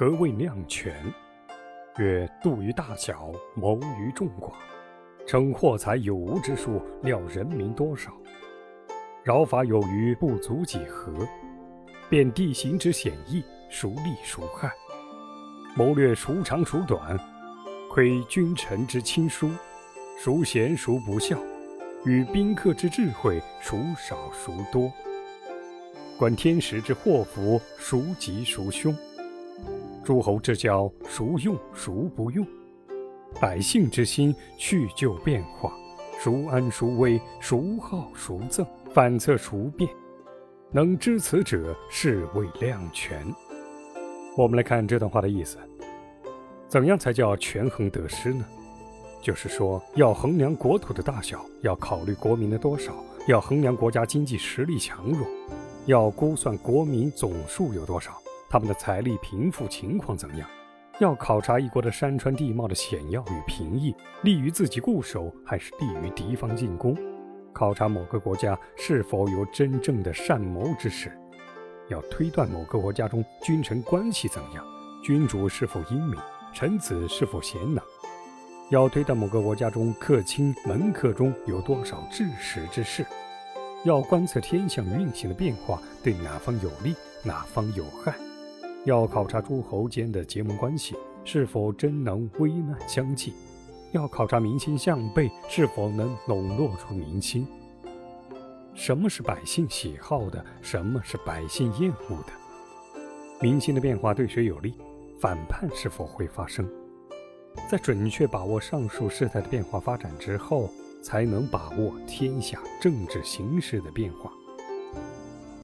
何谓量权？曰：度于大小，谋于众寡，称货财有无之数，料人民多少。饶法有余，不足几何。辨地形之险易，孰利孰害？谋略孰长孰短？窥君臣之亲疏，孰贤孰不孝？与宾客之智慧，孰少孰多？观天时之祸福，孰吉孰凶？诸侯之交，孰用孰不用？百姓之心，去就变化，孰安孰危？孰好孰憎？反侧孰变？能知此者，是谓量权。我们来看这段话的意思：怎样才叫权衡得失呢？就是说，要衡量国土的大小，要考虑国民的多少，要衡量国家经济实力强弱，要估算国民总数有多少，他们的财力贫富情况怎样，要考察一国的山川地貌的险要与平易，利于自己固守还是利于敌方进攻。考察某个国家是否有真正的善谋之士，要推断某个国家中君臣关系怎样，君主是否英明，臣子是否贤能，要推断某个国家中客卿门客中有多少治史之士，要观测天象运行的变化对哪方有利，哪方有害，要考察诸侯间的结盟关系是否真能危难相济。要考察民心向背是否能笼络出民心。什么是百姓喜好的？什么是百姓厌恶的？民心的变化对谁有利？反叛是否会发生？在准确把握上述事态的变化发展之后，才能把握天下政治形势的变化。